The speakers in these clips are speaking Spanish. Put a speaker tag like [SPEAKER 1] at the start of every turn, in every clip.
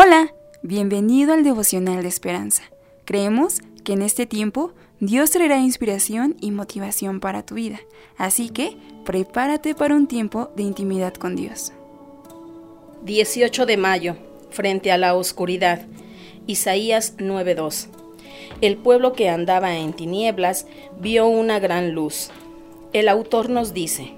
[SPEAKER 1] Hola, bienvenido al devocional de esperanza. Creemos que en este tiempo Dios traerá inspiración y motivación para tu vida, así que prepárate para un tiempo de intimidad con Dios.
[SPEAKER 2] 18 de mayo, frente a la oscuridad. Isaías 9:2. El pueblo que andaba en tinieblas vio una gran luz. El autor nos dice,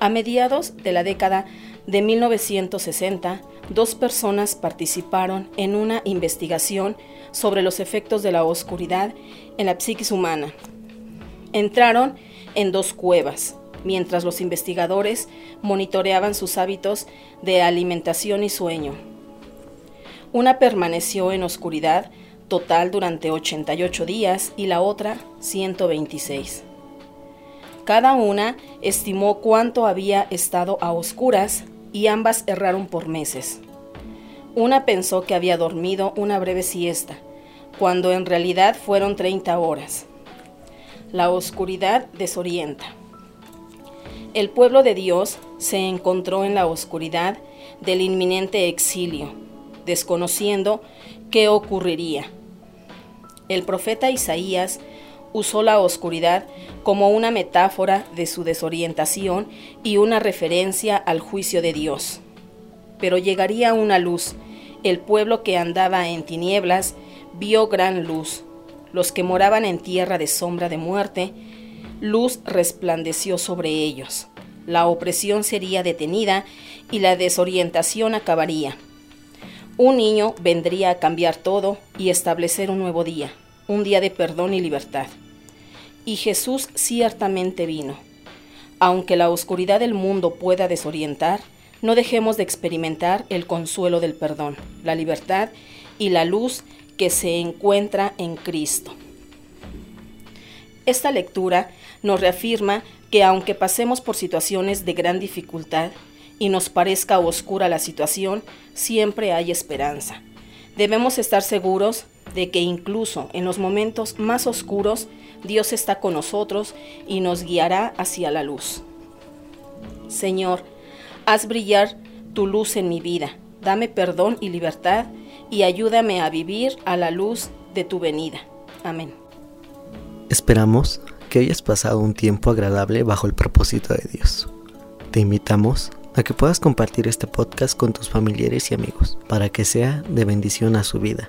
[SPEAKER 2] a mediados de la década de 1960, dos personas participaron en una investigación sobre los efectos de la oscuridad en la psiquis humana. Entraron en dos cuevas, mientras los investigadores monitoreaban sus hábitos de alimentación y sueño. Una permaneció en oscuridad total durante 88 días y la otra 126. Cada una estimó cuánto había estado a oscuras y ambas erraron por meses. Una pensó que había dormido una breve siesta, cuando en realidad fueron 30 horas. La oscuridad desorienta. El pueblo de Dios se encontró en la oscuridad del inminente exilio, desconociendo qué ocurriría. El profeta Isaías usó la oscuridad como una metáfora de su desorientación y una referencia al juicio de Dios. Pero llegaría una luz. El pueblo que andaba en tinieblas vio gran luz. Los que moraban en tierra de sombra de muerte, luz resplandeció sobre ellos. La opresión sería detenida y la desorientación acabaría. Un niño vendría a cambiar todo y establecer un nuevo día un día de perdón y libertad. Y Jesús ciertamente vino. Aunque la oscuridad del mundo pueda desorientar, no dejemos de experimentar el consuelo del perdón, la libertad y la luz que se encuentra en Cristo. Esta lectura nos reafirma que aunque pasemos por situaciones de gran dificultad y nos parezca oscura la situación, siempre hay esperanza. Debemos estar seguros de que incluso en los momentos más oscuros Dios está con nosotros y nos guiará hacia la luz. Señor, haz brillar tu luz en mi vida, dame perdón y libertad y ayúdame a vivir a la luz de tu venida. Amén.
[SPEAKER 3] Esperamos que hayas pasado un tiempo agradable bajo el propósito de Dios. Te invitamos a que puedas compartir este podcast con tus familiares y amigos para que sea de bendición a su vida.